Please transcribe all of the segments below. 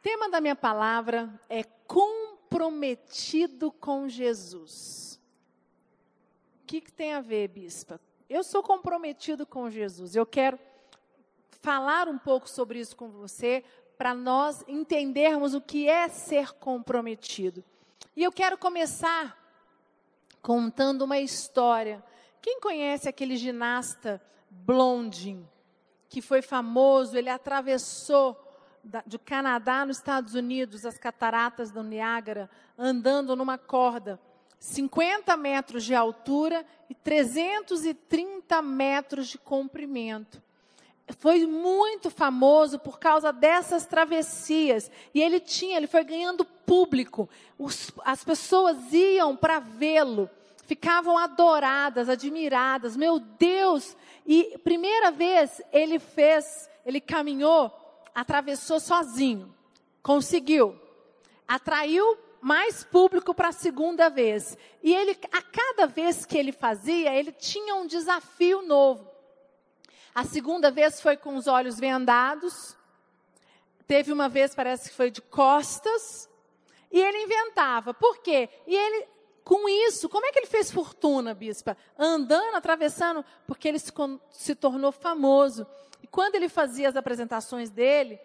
Tema da minha palavra é comprometido com Jesus. O que, que tem a ver, bispa? Eu sou comprometido com Jesus. Eu quero falar um pouco sobre isso com você, para nós entendermos o que é ser comprometido. E eu quero começar contando uma história. Quem conhece aquele ginasta Blondin, que foi famoso, ele atravessou do Canadá nos Estados Unidos, as cataratas do Niágara, andando numa corda, 50 metros de altura e 330 metros de comprimento. Foi muito famoso por causa dessas travessias. E ele tinha, ele foi ganhando público. Os, as pessoas iam para vê-lo, ficavam adoradas, admiradas. Meu Deus! E primeira vez ele fez, ele caminhou atravessou sozinho. Conseguiu. Atraiu mais público para a segunda vez. E ele, a cada vez que ele fazia, ele tinha um desafio novo. A segunda vez foi com os olhos vendados. Teve uma vez, parece que foi de costas. E ele inventava. Por quê? E ele, com isso, como é que ele fez fortuna, bispa? Andando, atravessando, porque ele se, se tornou famoso. Quando ele fazia as apresentações dele,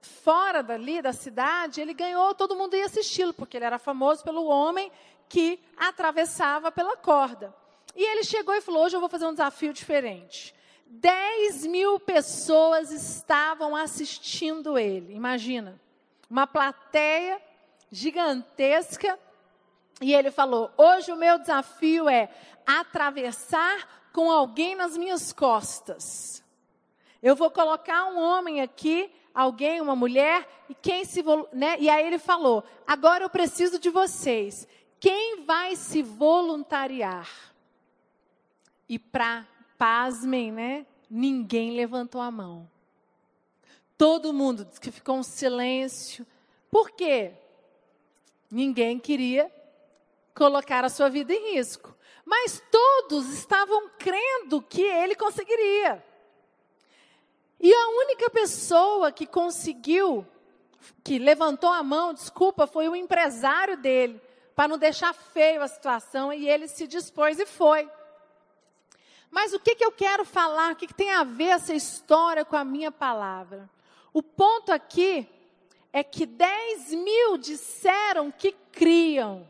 fora dali, da cidade, ele ganhou, todo mundo ia assisti-lo, porque ele era famoso pelo homem que atravessava pela corda. E ele chegou e falou: Hoje eu vou fazer um desafio diferente. 10 mil pessoas estavam assistindo ele. Imagina, uma plateia gigantesca. E ele falou: Hoje o meu desafio é atravessar com alguém nas minhas costas. Eu vou colocar um homem aqui, alguém, uma mulher, e quem se, né? E aí ele falou: "Agora eu preciso de vocês. Quem vai se voluntariar?" E para pasmem, né? Ninguém levantou a mão. Todo mundo que ficou um silêncio. Por quê? Ninguém queria colocar a sua vida em risco. Mas todos estavam crendo que ele conseguiria. E a única pessoa que conseguiu, que levantou a mão, desculpa, foi o empresário dele, para não deixar feio a situação, e ele se dispôs e foi. Mas o que, que eu quero falar, o que, que tem a ver essa história com a minha palavra? O ponto aqui é que 10 mil disseram que criam.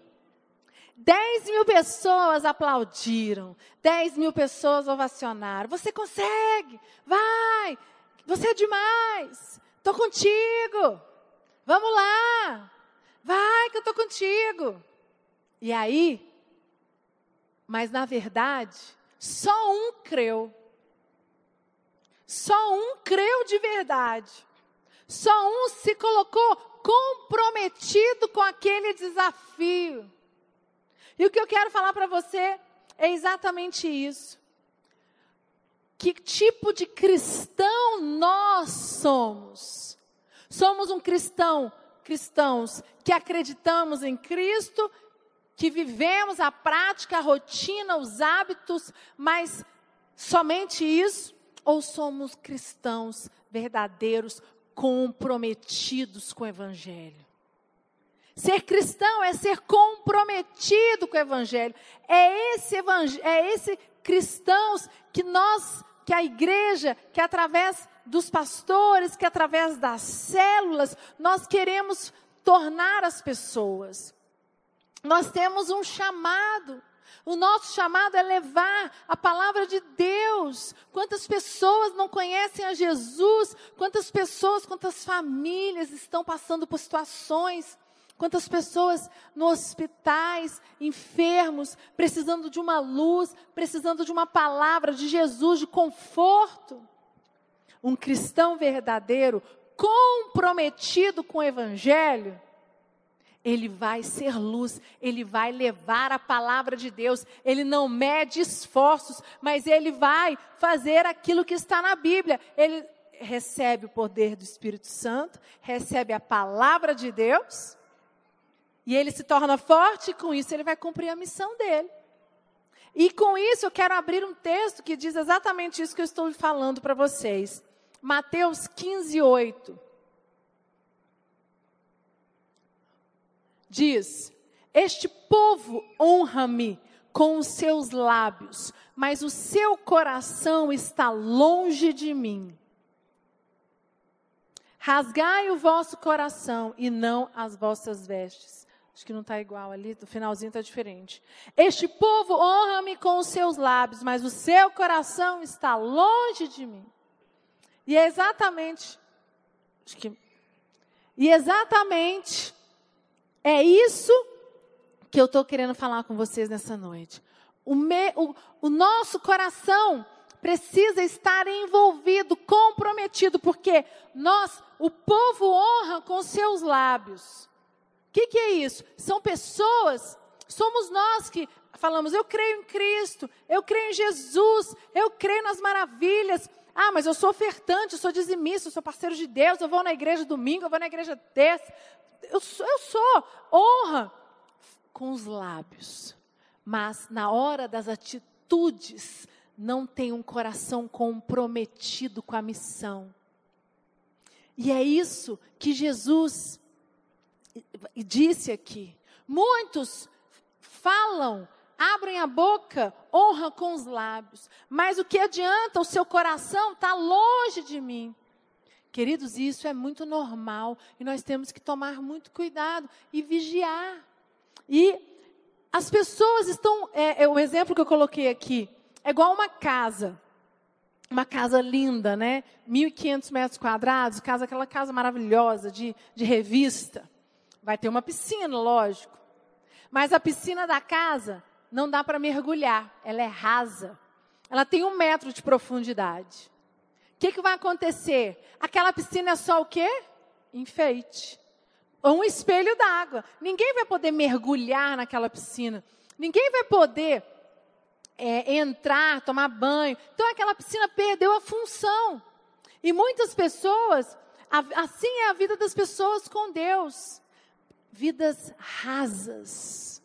10 mil pessoas aplaudiram, 10 mil pessoas ovacionaram. Você consegue, vai, você é demais. Estou contigo. Vamos lá. Vai que eu estou contigo. E aí, mas na verdade, só um creu. Só um creu de verdade. Só um se colocou comprometido com aquele desafio. E o que eu quero falar para você é exatamente isso que tipo de cristão nós somos. Somos um cristão, cristãos que acreditamos em Cristo, que vivemos a prática, a rotina, os hábitos, mas somente isso? Ou somos cristãos verdadeiros, comprometidos com o Evangelho? Ser cristão é ser comprometido com o Evangelho. É esse, evangel é esse cristãos que nós que a igreja, que através dos pastores, que através das células, nós queremos tornar as pessoas. Nós temos um chamado. O nosso chamado é levar a palavra de Deus. Quantas pessoas não conhecem a Jesus? Quantas pessoas, quantas famílias estão passando por situações Quantas pessoas nos hospitais, enfermos, precisando de uma luz, precisando de uma palavra de Jesus, de conforto. Um cristão verdadeiro, comprometido com o Evangelho, ele vai ser luz, ele vai levar a palavra de Deus, ele não mede esforços, mas ele vai fazer aquilo que está na Bíblia. Ele recebe o poder do Espírito Santo, recebe a palavra de Deus e ele se torna forte e com isso ele vai cumprir a missão dele. E com isso eu quero abrir um texto que diz exatamente isso que eu estou falando para vocês. Mateus 15, 8. diz: Este povo honra-me com os seus lábios, mas o seu coração está longe de mim. Rasgai o vosso coração e não as vossas vestes. Acho que não está igual ali, o finalzinho está diferente. Este povo honra-me com os seus lábios, mas o seu coração está longe de mim. E é exatamente, acho que, e exatamente é isso que eu estou querendo falar com vocês nessa noite. O, me, o, o nosso coração precisa estar envolvido, comprometido, porque nós, o povo honra com seus lábios. O que, que é isso? São pessoas, somos nós que falamos, eu creio em Cristo, eu creio em Jesus, eu creio nas maravilhas. Ah, mas eu sou ofertante, eu sou dizimista, eu sou parceiro de Deus, eu vou na igreja domingo, eu vou na igreja terça. Eu sou, eu sou honra com os lábios, mas na hora das atitudes, não tem um coração comprometido com a missão. E é isso que Jesus disse aqui. Muitos falam, abrem a boca, honra com os lábios, mas o que adianta? O seu coração está longe de mim. Queridos, isso é muito normal e nós temos que tomar muito cuidado e vigiar. E as pessoas estão, é, é, o exemplo que eu coloquei aqui, é igual uma casa. Uma casa linda, né? 1.500 metros quadrados, casa, aquela casa maravilhosa de, de revista. Vai ter uma piscina, lógico. Mas a piscina da casa não dá para mergulhar, ela é rasa. Ela tem um metro de profundidade. O que, que vai acontecer? Aquela piscina é só o quê? Enfeite ou um espelho d'água. Ninguém vai poder mergulhar naquela piscina. Ninguém vai poder é, entrar, tomar banho. Então aquela piscina perdeu a função. E muitas pessoas, assim é a vida das pessoas com Deus. Vidas rasas.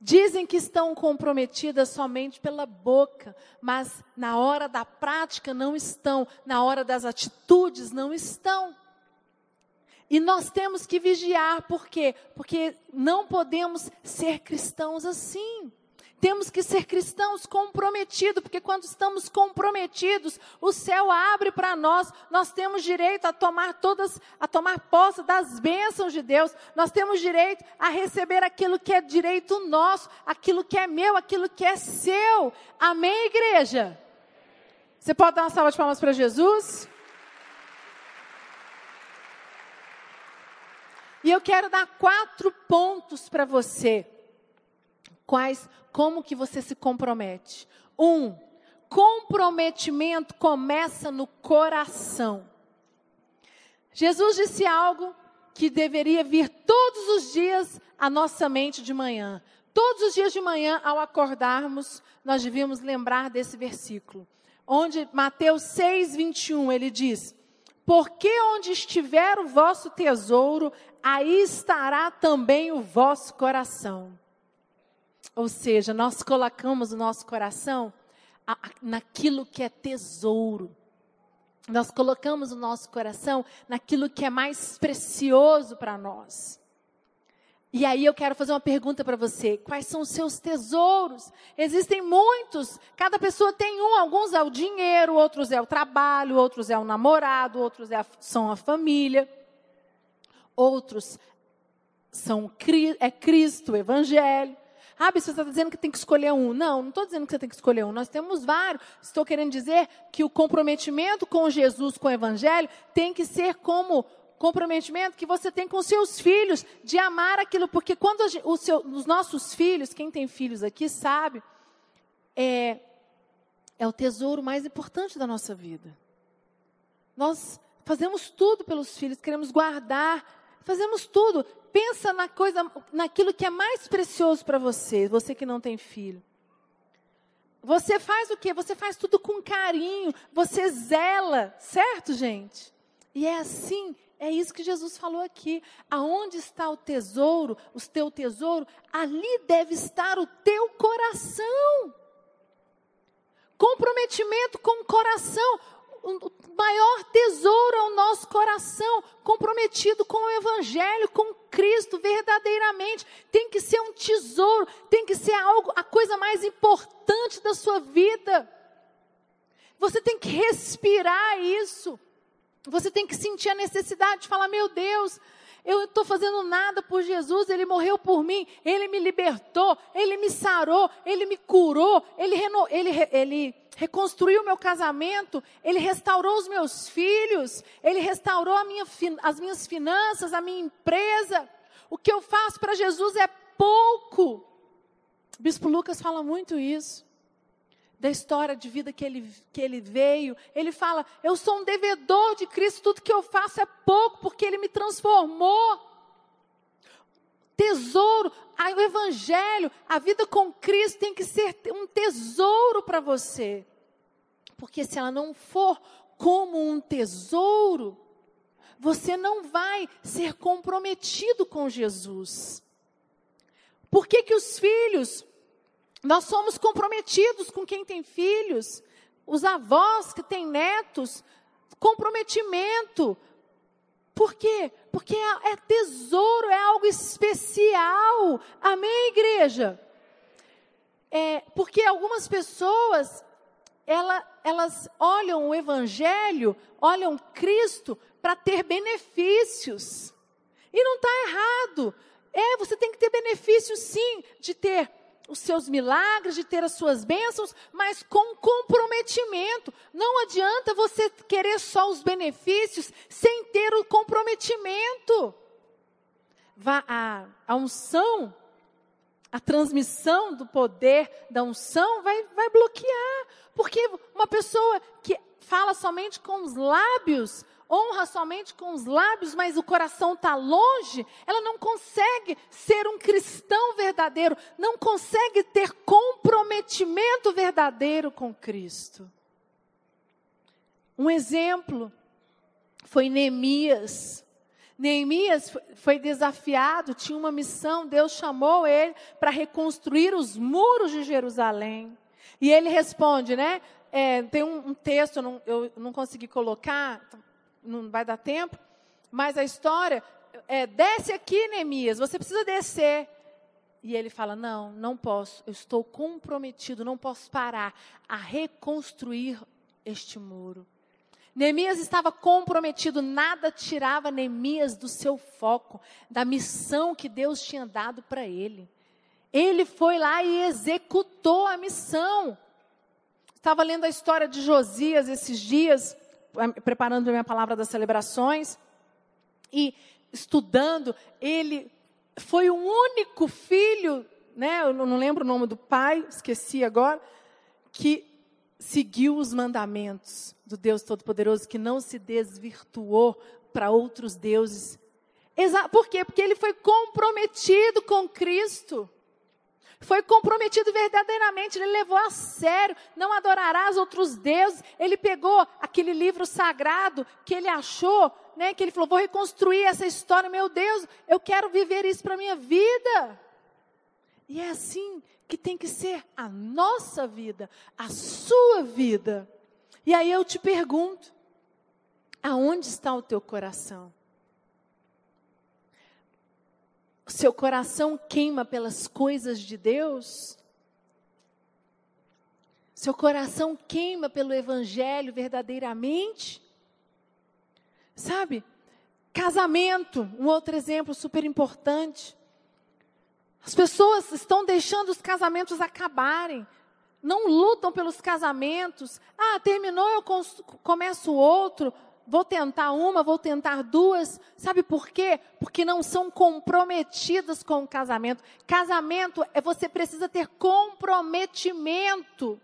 Dizem que estão comprometidas somente pela boca, mas na hora da prática não estão, na hora das atitudes não estão. E nós temos que vigiar, por quê? Porque não podemos ser cristãos assim. Temos que ser cristãos comprometidos, porque quando estamos comprometidos, o céu abre para nós. Nós temos direito a tomar todas, a tomar posse das bênçãos de Deus. Nós temos direito a receber aquilo que é direito nosso, aquilo que é meu, aquilo que é seu. Amém, igreja? Você pode dar uma salva de palmas para Jesus? E eu quero dar quatro pontos para você. Quais, como que você se compromete? Um, comprometimento começa no coração. Jesus disse algo que deveria vir todos os dias à nossa mente de manhã. Todos os dias de manhã, ao acordarmos, nós devíamos lembrar desse versículo. Onde Mateus 6, 21, ele diz: porque onde estiver o vosso tesouro, aí estará também o vosso coração. Ou seja, nós colocamos o nosso coração naquilo que é tesouro. Nós colocamos o nosso coração naquilo que é mais precioso para nós. E aí eu quero fazer uma pergunta para você: quais são os seus tesouros? Existem muitos, cada pessoa tem um. Alguns é o dinheiro, outros é o trabalho, outros é o namorado, outros é a, são a família, outros são é Cristo, o Evangelho. Ah, você está dizendo que tem que escolher um. Não, não estou dizendo que você tem que escolher um. Nós temos vários. Estou querendo dizer que o comprometimento com Jesus, com o Evangelho, tem que ser como comprometimento que você tem com seus filhos, de amar aquilo, porque quando seu, os nossos filhos, quem tem filhos aqui sabe, é, é o tesouro mais importante da nossa vida. Nós fazemos tudo pelos filhos, queremos guardar, fazemos tudo. Pensa na coisa, naquilo que é mais precioso para você, você que não tem filho. Você faz o quê? Você faz tudo com carinho, você zela, certo, gente? E é assim é isso que Jesus falou aqui. Aonde está o tesouro, o teu tesouro, ali deve estar o teu coração. Comprometimento com o coração. o maior tesouro é o nosso coração, comprometido com o Evangelho, com Cristo, verdadeiramente. Tem que ser um tesouro, tem que ser algo, a coisa mais importante da sua vida. Você tem que respirar isso. Você tem que sentir a necessidade de falar: meu Deus, eu estou fazendo nada por Jesus, Ele morreu por mim, Ele me libertou, Ele me sarou, Ele me curou, Ele, reno, ele, ele reconstruiu o meu casamento, Ele restaurou os meus filhos, Ele restaurou minha, as minhas finanças, a minha empresa. O que eu faço para Jesus é pouco. O Bispo Lucas fala muito isso da história de vida que ele, que ele veio. Ele fala: Eu sou um devedor de Cristo, tudo que eu faço é pouco, porque Ele me transformou. Tesouro, o Evangelho, a vida com Cristo tem que ser um tesouro para você. Porque se ela não for como um tesouro, você não vai ser comprometido com Jesus. Por que, que os filhos nós somos comprometidos com quem tem filhos, os avós que têm netos, comprometimento. Por quê? Porque é, é tesouro, é algo especial. Amém, igreja? É, porque algumas pessoas, ela, elas olham o Evangelho, olham Cristo para ter benefícios. E não está errado. É, você tem que ter benefícios sim, de ter os seus milagres, de ter as suas bênçãos, mas com comprometimento. Não adianta você querer só os benefícios sem ter o comprometimento. A, a unção, a transmissão do poder da unção vai, vai bloquear. Porque uma pessoa que fala somente com os lábios, honra somente com os lábios, mas o coração está longe, ela não consegue ser um cristão verdadeiro, não consegue ter comprometimento verdadeiro com Cristo. Um exemplo foi Neemias. Neemias foi desafiado, tinha uma missão, Deus chamou ele para reconstruir os muros de Jerusalém. E ele responde, né? É, tem um, um texto, não, eu não consegui colocar, não vai dar tempo, mas a história é: desce aqui, Neemias, você precisa descer. E ele fala: Não, não posso, eu estou comprometido, não posso parar a reconstruir este muro. Neemias estava comprometido, nada tirava Neemias do seu foco, da missão que Deus tinha dado para ele. Ele foi lá e executou a missão. Estava lendo a história de Josias esses dias, preparando a minha palavra das celebrações e estudando, ele foi o único filho, né, eu não lembro o nome do pai, esqueci agora, que seguiu os mandamentos do Deus Todo-Poderoso, que não se desvirtuou para outros deuses. Exa Por quê? Porque ele foi comprometido com Cristo foi comprometido verdadeiramente, ele levou a sério, não adorarás outros deuses. Ele pegou aquele livro sagrado que ele achou, né, que ele falou: vou reconstruir essa história, meu Deus, eu quero viver isso para minha vida. E é assim que tem que ser a nossa vida, a sua vida. E aí eu te pergunto: aonde está o teu coração? Seu coração queima pelas coisas de Deus? Seu coração queima pelo Evangelho verdadeiramente? Sabe? Casamento, um outro exemplo super importante. As pessoas estão deixando os casamentos acabarem. Não lutam pelos casamentos. Ah, terminou, eu começo outro vou tentar uma, vou tentar duas. Sabe por quê? Porque não são comprometidas com o casamento. Casamento é você precisa ter comprometimento.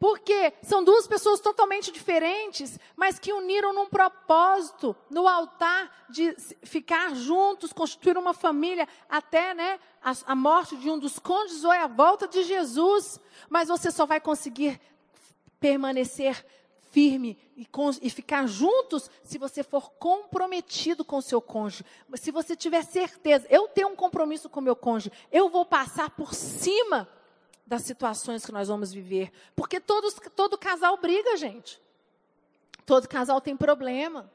Porque são duas pessoas totalmente diferentes, mas que uniram num propósito, no altar de ficar juntos, constituir uma família, até né, a, a morte de um dos cônjuges ou a volta de Jesus. Mas você só vai conseguir permanecer firme e, com, e, ficar juntos se você for comprometido com o seu cônjuge. Se você tiver certeza, eu tenho um compromisso com o meu cônjuge, eu vou passar por cima das situações que nós vamos viver. Porque todos, todo casal briga, gente. Todo casal tem problema.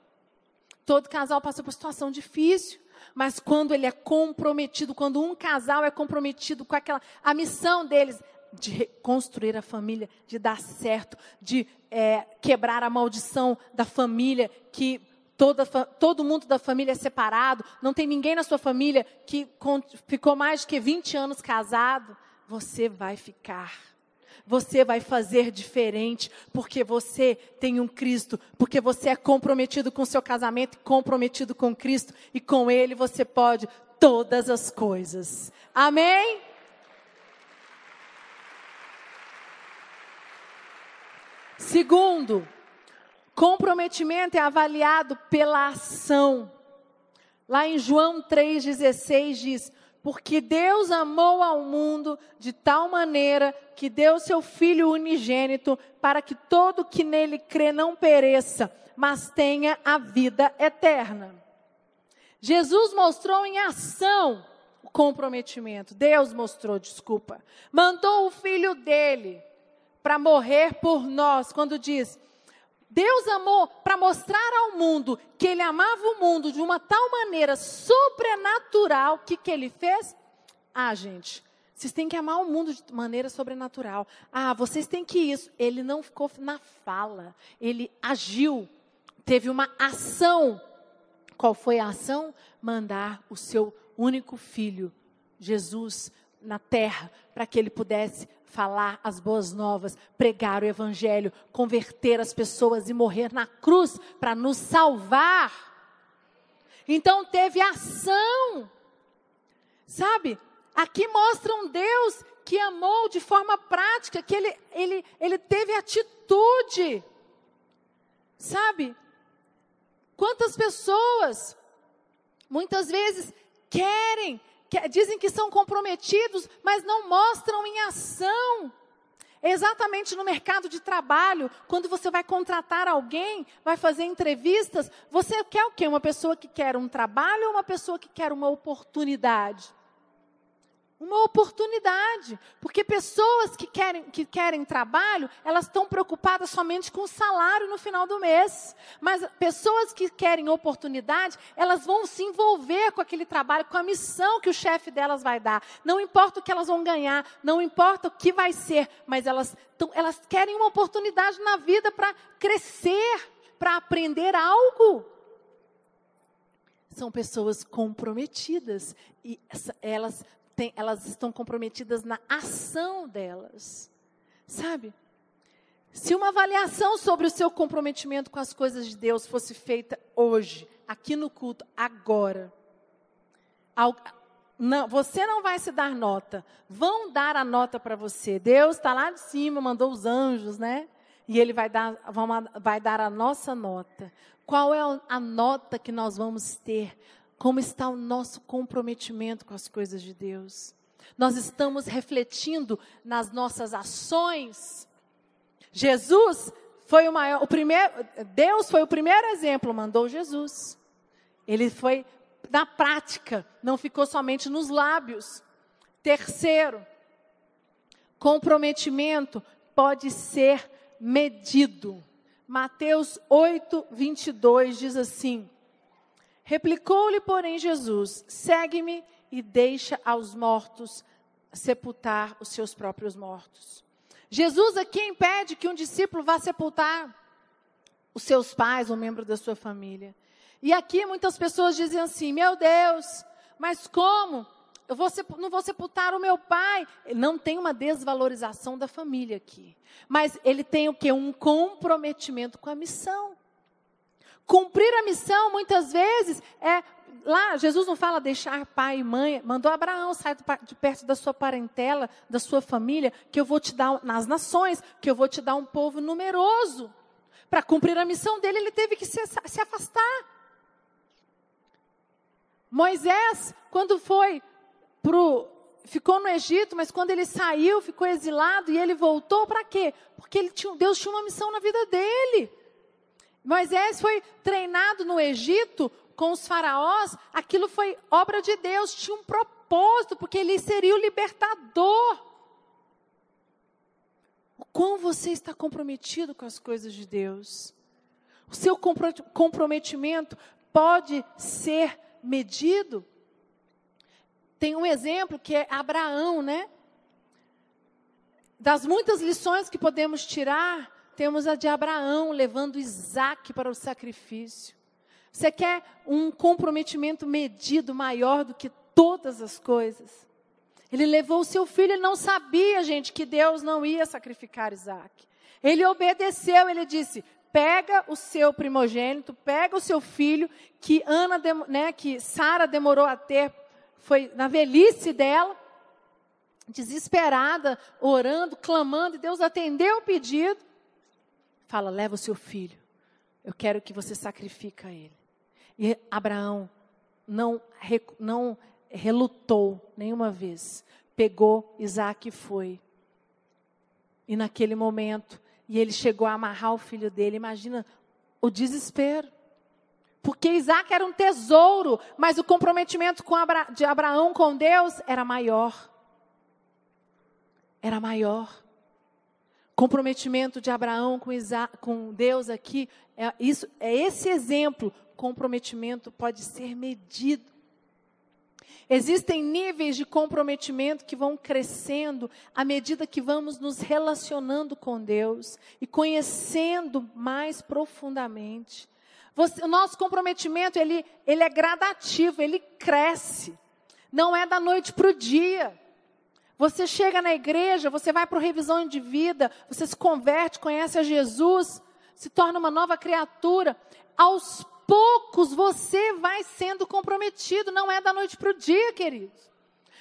Todo casal passa por situação difícil. Mas quando ele é comprometido, quando um casal é comprometido com aquela a missão deles de reconstruir a família, de dar certo, de é, quebrar a maldição da família que toda, todo mundo da família é separado, não tem ninguém na sua família que ficou mais de que 20 anos casado, você vai ficar. Você vai fazer diferente, porque você tem um Cristo, porque você é comprometido com o seu casamento, comprometido com Cristo, e com Ele você pode todas as coisas. Amém? Segundo, Comprometimento é avaliado pela ação. Lá em João 3,16 diz: Porque Deus amou ao mundo de tal maneira que deu seu Filho unigênito, para que todo que nele crê não pereça, mas tenha a vida eterna. Jesus mostrou em ação o comprometimento. Deus mostrou, desculpa. Mandou o filho dele para morrer por nós, quando diz: Deus amou para mostrar ao mundo que ele amava o mundo de uma tal maneira sobrenatural. Que, que ele fez? Ah, gente, vocês têm que amar o mundo de maneira sobrenatural. Ah, vocês têm que isso. Ele não ficou na fala, ele agiu. Teve uma ação. Qual foi a ação? Mandar o seu único filho, Jesus, na terra, para que ele pudesse falar as boas novas, pregar o evangelho, converter as pessoas e morrer na cruz para nos salvar. Então teve ação. Sabe? Aqui mostra um Deus que amou de forma prática, que ele, ele, ele teve atitude. Sabe? Quantas pessoas, muitas vezes, querem que, dizem que são comprometidos, mas não mostram em ação. Exatamente no mercado de trabalho, quando você vai contratar alguém, vai fazer entrevistas, você quer o quê? Uma pessoa que quer um trabalho ou uma pessoa que quer uma oportunidade? Uma oportunidade. Porque pessoas que querem, que querem trabalho, elas estão preocupadas somente com o salário no final do mês. Mas pessoas que querem oportunidade, elas vão se envolver com aquele trabalho, com a missão que o chefe delas vai dar. Não importa o que elas vão ganhar, não importa o que vai ser, mas elas, tão, elas querem uma oportunidade na vida para crescer, para aprender algo são pessoas comprometidas e elas tem, elas estão comprometidas na ação delas. Sabe? Se uma avaliação sobre o seu comprometimento com as coisas de Deus fosse feita hoje, aqui no culto, agora, não, você não vai se dar nota. Vão dar a nota para você. Deus está lá de cima, mandou os anjos, né? E Ele vai dar, vai dar a nossa nota. Qual é a nota que nós vamos ter como está o nosso comprometimento com as coisas de Deus? Nós estamos refletindo nas nossas ações. Jesus foi o maior, o primeiro, Deus foi o primeiro exemplo, mandou Jesus. Ele foi na prática, não ficou somente nos lábios. Terceiro, comprometimento pode ser medido. Mateus 8, 22 diz assim: Replicou-lhe, porém, Jesus: Segue-me e deixa aos mortos sepultar os seus próprios mortos. Jesus aqui impede que um discípulo vá sepultar os seus pais ou membro da sua família. E aqui muitas pessoas dizem assim: Meu Deus, mas como? Eu vou, não vou sepultar o meu pai. Não tem uma desvalorização da família aqui. Mas ele tem o que? Um comprometimento com a missão. Cumprir a missão, muitas vezes, é. Lá, Jesus não fala deixar pai e mãe, mandou Abraão sair de perto da sua parentela, da sua família, que eu vou te dar, nas nações, que eu vou te dar um povo numeroso. Para cumprir a missão dele, ele teve que se, se afastar. Moisés, quando foi pro, ficou no Egito, mas quando ele saiu, ficou exilado e ele voltou para quê? Porque tinha, Deus tinha uma missão na vida dele. Moisés foi treinado no Egito com os faraós, aquilo foi obra de Deus, tinha um propósito, porque ele seria o libertador. O quão você está comprometido com as coisas de Deus? O seu comprometimento pode ser medido. Tem um exemplo que é Abraão, né? Das muitas lições que podemos tirar, temos a de Abraão levando Isaac para o sacrifício. Você quer um comprometimento medido maior do que todas as coisas? Ele levou o seu filho, ele não sabia, gente, que Deus não ia sacrificar Isaac. Ele obedeceu, ele disse: pega o seu primogênito, pega o seu filho, que Ana, né, que Sara demorou a ter, foi na velhice dela, desesperada, orando, clamando, e Deus atendeu o pedido. Fala, leva o seu filho. Eu quero que você sacrifique ele. E Abraão não, não relutou nenhuma vez. Pegou Isaac e foi. E naquele momento, e ele chegou a amarrar o filho dele. Imagina o desespero. Porque Isaac era um tesouro, mas o comprometimento Abra de Abraão com Deus era maior. Era maior. Comprometimento de Abraão com, com Deus aqui, é, isso, é esse exemplo. Comprometimento pode ser medido. Existem níveis de comprometimento que vão crescendo à medida que vamos nos relacionando com Deus e conhecendo mais profundamente. Você, o nosso comprometimento, ele, ele é gradativo, ele cresce. Não é da noite para o dia. Você chega na igreja, você vai para o revisão de vida, você se converte, conhece a Jesus, se torna uma nova criatura. Aos poucos você vai sendo comprometido, não é da noite para o dia, queridos.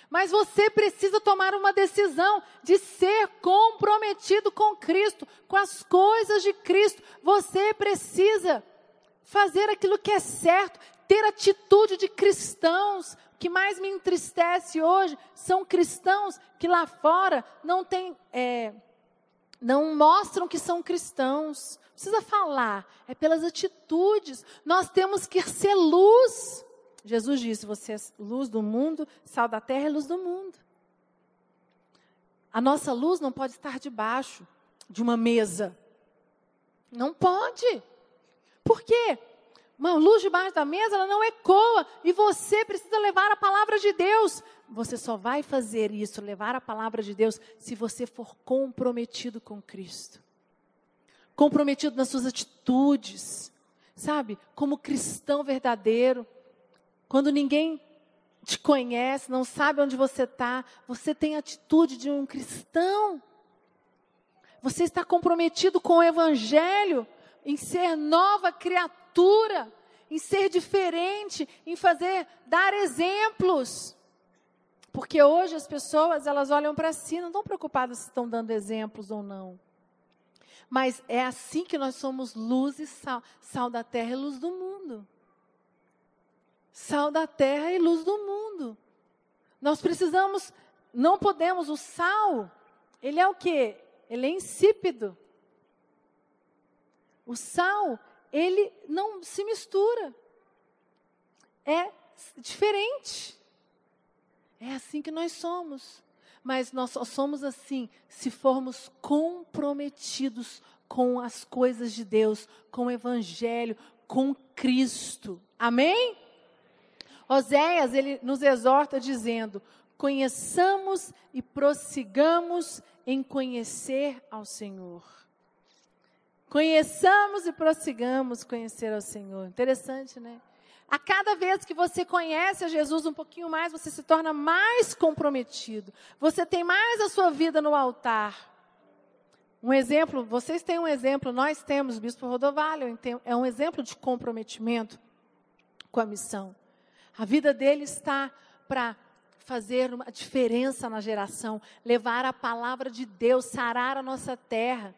Mas você precisa tomar uma decisão de ser comprometido com Cristo, com as coisas de Cristo. Você precisa fazer aquilo que é certo, ter atitude de cristãos. Que mais me entristece hoje são cristãos que lá fora não têm. É, não mostram que são cristãos. Precisa falar, é pelas atitudes. Nós temos que ser luz. Jesus disse: Você é luz do mundo, sal da terra e luz do mundo. A nossa luz não pode estar debaixo de uma mesa. Não pode. Por quê? Uma luz debaixo da mesa, ela não ecoa. E você precisa levar a palavra de Deus. Você só vai fazer isso, levar a palavra de Deus, se você for comprometido com Cristo. Comprometido nas suas atitudes, sabe? Como cristão verdadeiro. Quando ninguém te conhece, não sabe onde você está, você tem a atitude de um cristão. Você está comprometido com o Evangelho, em ser nova criatura, em ser diferente, em fazer, dar exemplos. Porque hoje as pessoas, elas olham para si, não estão preocupadas se estão dando exemplos ou não. Mas é assim que nós somos luz e sal, sal da terra e luz do mundo. Sal da terra e luz do mundo. Nós precisamos, não podemos, o sal, ele é o que? Ele é insípido. O sal, ele não se mistura. É diferente. É assim que nós somos. Mas nós só somos assim se formos comprometidos com as coisas de Deus, com o Evangelho, com Cristo. Amém? Oséias, ele nos exorta dizendo: conheçamos e prossigamos em conhecer ao Senhor. Conheçamos e prossigamos conhecer ao Senhor. Interessante, né? A cada vez que você conhece a Jesus um pouquinho mais, você se torna mais comprometido. Você tem mais a sua vida no altar. Um exemplo, vocês têm um exemplo, nós temos, Bispo Rodovalho é um exemplo de comprometimento com a missão. A vida dele está para fazer uma diferença na geração, levar a palavra de Deus, sarar a nossa terra,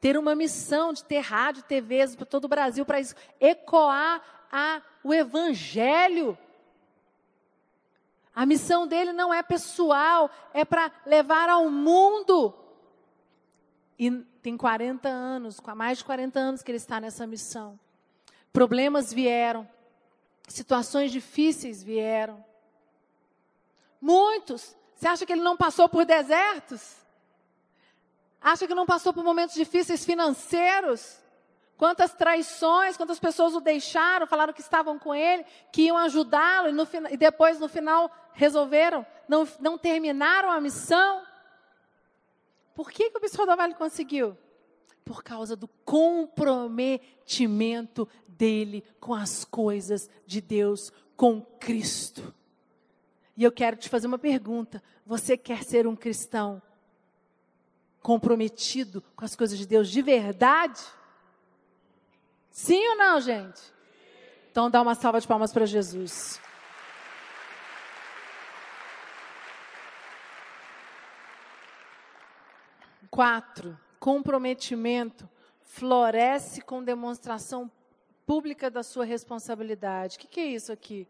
ter uma missão de ter rádio, TVs para todo o Brasil, para ecoar a, o Evangelho. A missão dele não é pessoal, é para levar ao mundo. E tem 40 anos, mais de 40 anos que ele está nessa missão. Problemas vieram, situações difíceis vieram. Muitos. Você acha que ele não passou por desertos? Acha que não passou por momentos difíceis financeiros? Quantas traições, quantas pessoas o deixaram, falaram que estavam com ele, que iam ajudá-lo, e, e, depois, no final, resolveram, não, não terminaram a missão. Por que, que o bispo Rodovalho conseguiu? Por causa do comprometimento dele com as coisas de Deus, com Cristo. E eu quero te fazer uma pergunta: você quer ser um cristão comprometido com as coisas de Deus de verdade? Sim ou não, gente? Então dá uma salva de palmas para Jesus. Quatro, comprometimento floresce com demonstração pública da sua responsabilidade. O que, que é isso aqui?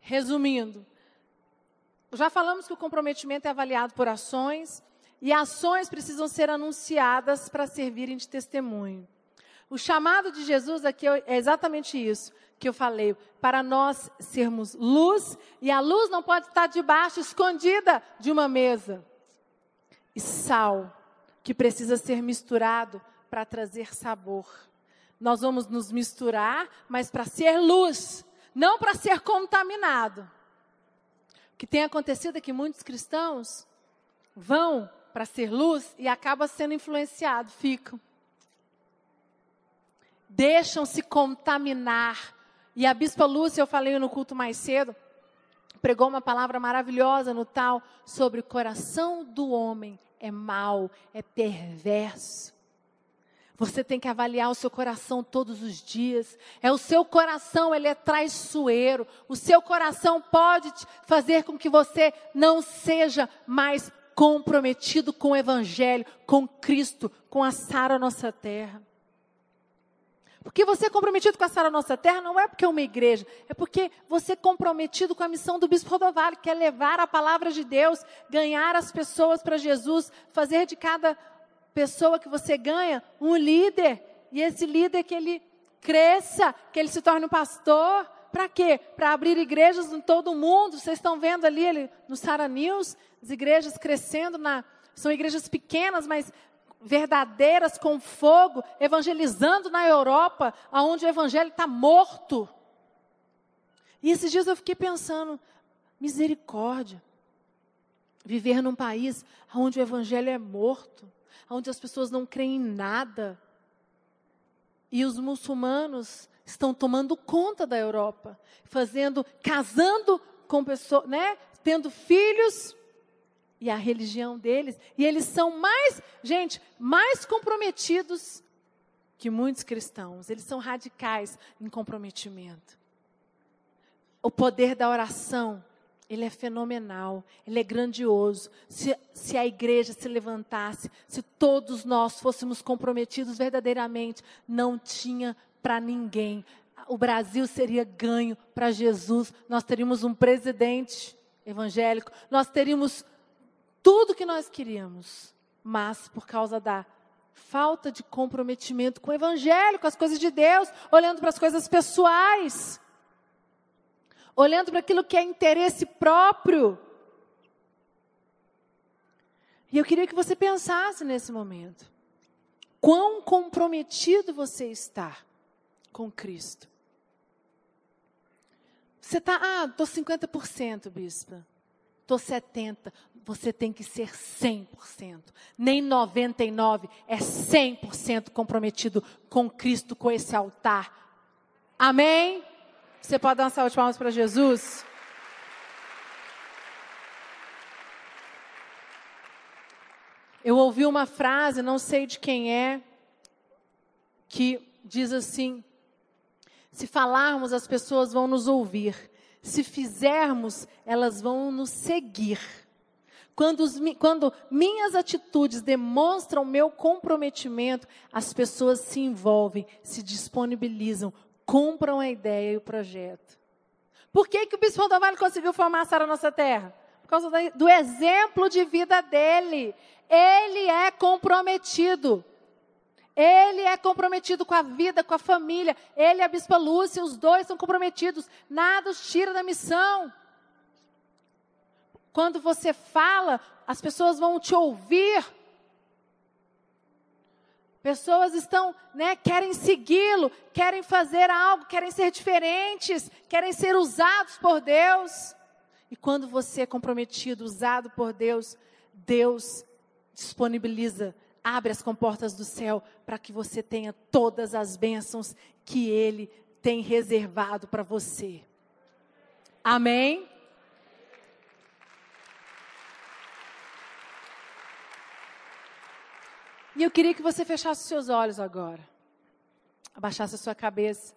Resumindo, já falamos que o comprometimento é avaliado por ações e ações precisam ser anunciadas para servirem de testemunho. O chamado de Jesus aqui é exatamente isso que eu falei, para nós sermos luz, e a luz não pode estar debaixo, escondida de uma mesa. E sal, que precisa ser misturado para trazer sabor. Nós vamos nos misturar, mas para ser luz, não para ser contaminado. O que tem acontecido é que muitos cristãos vão para ser luz e acabam sendo influenciados, ficam deixam se contaminar. E a Bispa Lúcia, eu falei no culto mais cedo, pregou uma palavra maravilhosa no tal sobre o coração do homem é mau, é perverso. Você tem que avaliar o seu coração todos os dias. É o seu coração, ele é traiçoeiro. O seu coração pode fazer com que você não seja mais comprometido com o evangelho, com Cristo, com a Sara nossa terra. Porque você é comprometido com a Sara Nossa Terra não é porque é uma igreja, é porque você é comprometido com a missão do Bispo Rodovalho, que é levar a palavra de Deus, ganhar as pessoas para Jesus, fazer de cada pessoa que você ganha um líder. E esse líder que ele cresça, que ele se torne um pastor. Para quê? Para abrir igrejas em todo o mundo. Vocês estão vendo ali ele, no Sara News, as igrejas crescendo na. São igrejas pequenas, mas verdadeiras com fogo, evangelizando na Europa, onde o evangelho está morto. E esses dias eu fiquei pensando, misericórdia. Viver num país onde o evangelho é morto, onde as pessoas não creem em nada. E os muçulmanos estão tomando conta da Europa, fazendo, casando com pessoas, né, tendo filhos e a religião deles, e eles são mais, gente, mais comprometidos que muitos cristãos. Eles são radicais em comprometimento. O poder da oração, ele é fenomenal, ele é grandioso. Se, se a igreja se levantasse, se todos nós fôssemos comprometidos verdadeiramente, não tinha para ninguém. O Brasil seria ganho para Jesus. Nós teríamos um presidente evangélico, nós teríamos tudo que nós queríamos, mas por causa da falta de comprometimento com o Evangelho, com as coisas de Deus, olhando para as coisas pessoais, olhando para aquilo que é interesse próprio. E eu queria que você pensasse nesse momento: quão comprometido você está com Cristo? Você está, ah, estou 50%, bispa. Estou 70% você tem que ser 100%, nem 99%, é 100% comprometido com Cristo, com esse altar. Amém? Você pode dar uma salva de palmas para Jesus? Eu ouvi uma frase, não sei de quem é, que diz assim: se falarmos, as pessoas vão nos ouvir, se fizermos, elas vão nos seguir. Quando, os, quando minhas atitudes demonstram meu comprometimento, as pessoas se envolvem, se disponibilizam, compram a ideia e o projeto. Por que, que o Bispo Vale conseguiu formar a Sara Nossa Terra? Por causa do exemplo de vida dele. Ele é comprometido. Ele é comprometido com a vida, com a família. Ele e a Bispa Lúcia, os dois são comprometidos. Nada os tira da missão. Quando você fala, as pessoas vão te ouvir. Pessoas estão, né, querem segui-lo, querem fazer algo, querem ser diferentes, querem ser usados por Deus. E quando você é comprometido, usado por Deus, Deus disponibiliza, abre as comportas do céu para que você tenha todas as bênçãos que Ele tem reservado para você. Amém? E eu queria que você fechasse os seus olhos agora, abaixasse a sua cabeça.